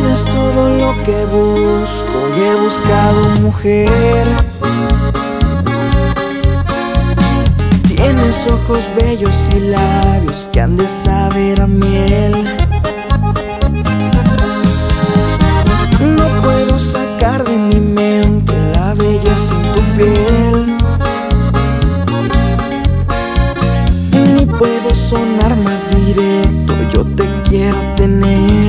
Tienes todo lo que busco y he buscado mujer. Tienes ojos bellos y labios que han de saber a miel. No puedo sacar de mi mente la belleza en tu piel. Ni puedo sonar más directo, yo te quiero tener.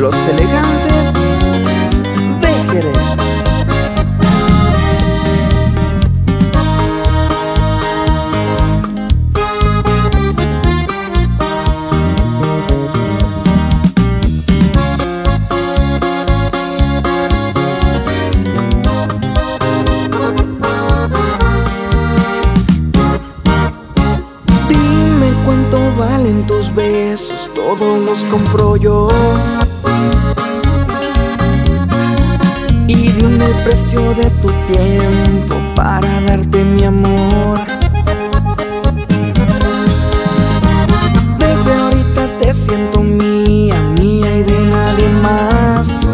Los elegantes Jerez. Dime cuánto valen tus besos, todos los compro yo. El precio de tu tiempo para darte mi amor. Desde ahorita te siento mía, mía y de nadie más.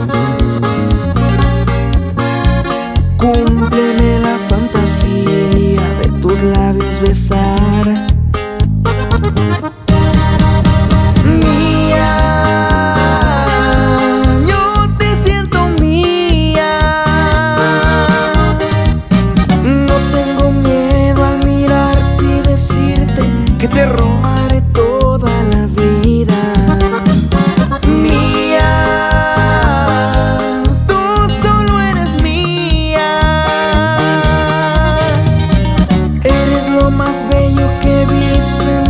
Cúmpleme la fantasía de tus labios besar. más bello que he visto en